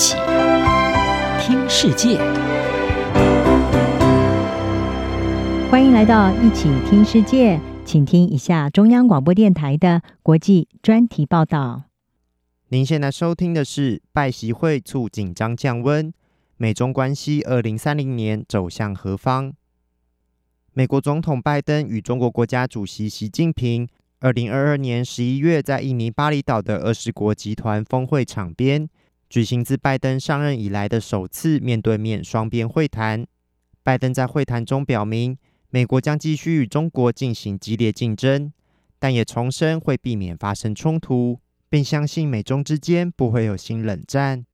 起听世界，欢迎来到一起听世界，请听一下中央广播电台的国际专题报道。您现在收听的是拜习会促紧张降温，美中关系二零三零年走向何方？美国总统拜登与中国国家主席习近平。二零二二年十一月，在印尼巴厘岛的二十国集团峰会场边，举行自拜登上任以来的首次面对面双边会谈。拜登在会谈中表明，美国将继续与中国进行激烈竞争，但也重申会避免发生冲突，并相信美中之间不会有新冷战。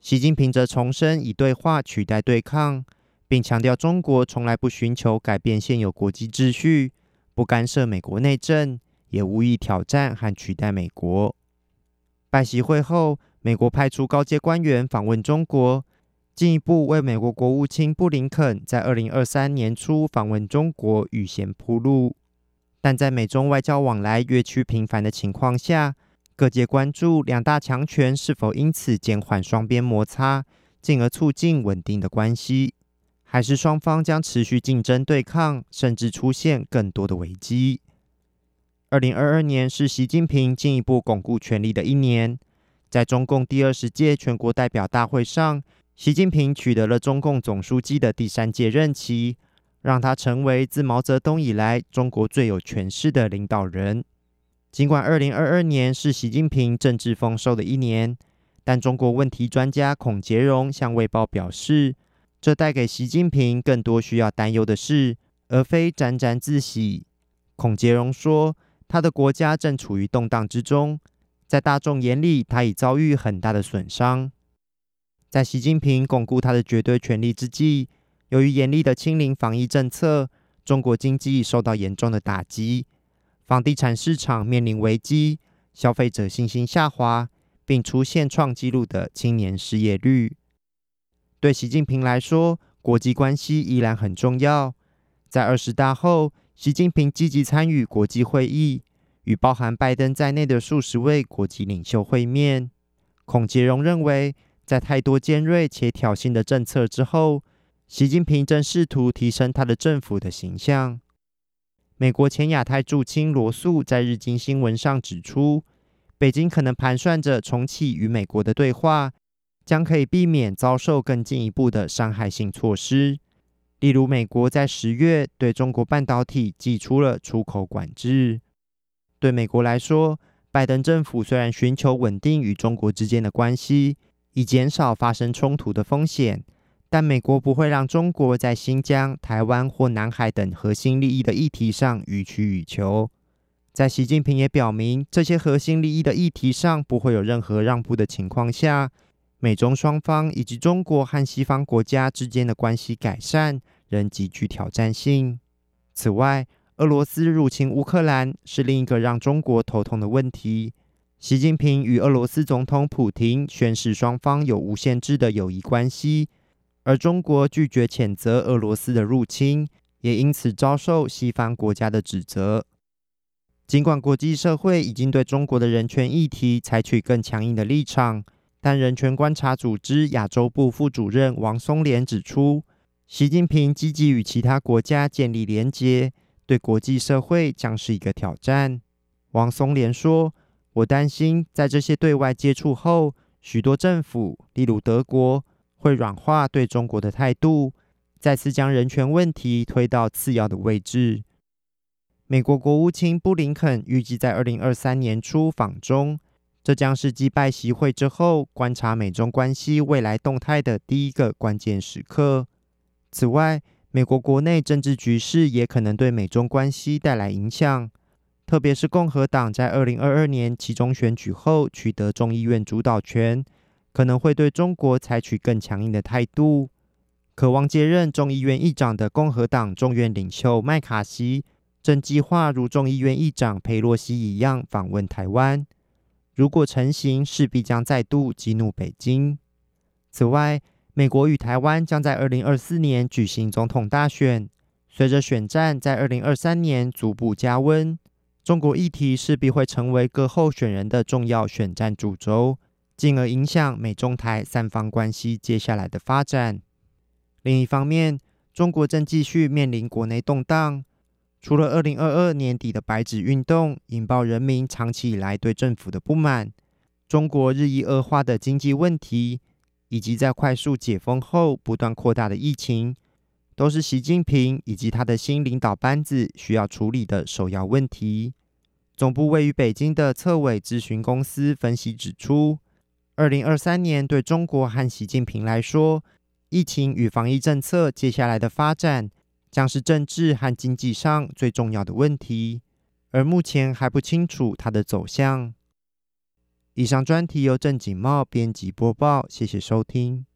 习近平则重申以对话取代对抗，并强调中国从来不寻求改变现有国际秩序，不干涉美国内政。也无意挑战和取代美国。拜习会后，美国派出高阶官员访问中国，进一步为美国国务卿布林肯在二零二三年初访问中国预先铺路。但在美中外交往来越趋频繁的情况下，各界关注两大强权是否因此减缓双边摩擦，进而促进稳定的关系，还是双方将持续竞争对抗，甚至出现更多的危机。二零二二年是习近平进一步巩固权力的一年。在中共第二十届全国代表大会上，习近平取得了中共总书记的第三届任期，让他成为自毛泽东以来中国最有权势的领导人。尽管二零二二年是习近平政治丰收的一年，但中国问题专家孔杰荣向《卫报》表示，这带给习近平更多需要担忧的事，而非沾沾自喜。孔杰荣说。他的国家正处于动荡之中，在大众眼里，他已遭遇很大的损伤。在习近平巩固他的绝对权力之际，由于严厉的清零防疫政策，中国经济受到严重的打击，房地产市场面临危机，消费者信心下滑，并出现创纪录的青年失业率。对习近平来说，国际关系依然很重要。在二十大后，习近平积极参与国际会议，与包含拜登在内的数十位国际领袖会面。孔杰荣认为，在太多尖锐且挑衅的政策之后，习近平正试图提升他的政府的形象。美国前亚太驻青罗素在日经新闻上指出，北京可能盘算着重启与美国的对话，将可以避免遭受更进一步的伤害性措施。例如，美国在十月对中国半导体祭出了出口管制。对美国来说，拜登政府虽然寻求稳定与中国之间的关系，以减少发生冲突的风险，但美国不会让中国在新疆、台湾或南海等核心利益的议题上予取予求。在习近平也表明这些核心利益的议题上不会有任何让步的情况下，美中双方以及中国和西方国家之间的关系改善仍极具挑战性。此外，俄罗斯入侵乌克兰是另一个让中国头痛的问题。习近平与俄罗斯总统普京宣誓双方有无限制的友谊关系，而中国拒绝谴责俄罗斯的入侵，也因此遭受西方国家的指责。尽管国际社会已经对中国的人权议题采取更强硬的立场。但人权观察组织亚洲部副主任王松莲指出，习近平积极与其他国家建立连结，对国际社会将是一个挑战。王松莲说：“我担心，在这些对外接触后，许多政府，例如德国，会软化对中国的态度，再次将人权问题推到次要的位置。”美国国务卿布林肯预计在二零二三年初访中。这将是击败习会之后，观察美中关系未来动态的第一个关键时刻。此外，美国国内政治局势也可能对美中关系带来影响，特别是共和党在二零二二年期中选举后取得众议院主导权，可能会对中国采取更强硬的态度。渴望接任众议院议长的共和党众院领袖麦卡锡，正计划如众议院议长佩洛西一样访问台湾。如果成行，势必将再度激怒北京。此外，美国与台湾将在二零二四年举行总统大选。随着选战在二零二三年逐步加温，中国议题势必会成为各候选人的重要选战主轴。进而影响美中台三方关系接下来的发展。另一方面，中国正继续面临国内动荡。除了二零二二年底的白纸运动引爆人民长期以来对政府的不满，中国日益恶化的经济问题，以及在快速解封后不断扩大的疫情，都是习近平以及他的新领导班子需要处理的首要问题。总部位于北京的策委咨询公司分析指出，二零二三年对中国和习近平来说，疫情与防疫政策接下来的发展，将是政治和经济上最重要的问题，而目前还不清楚它的走向。以上专题由郑景茂编辑播报，谢谢收听。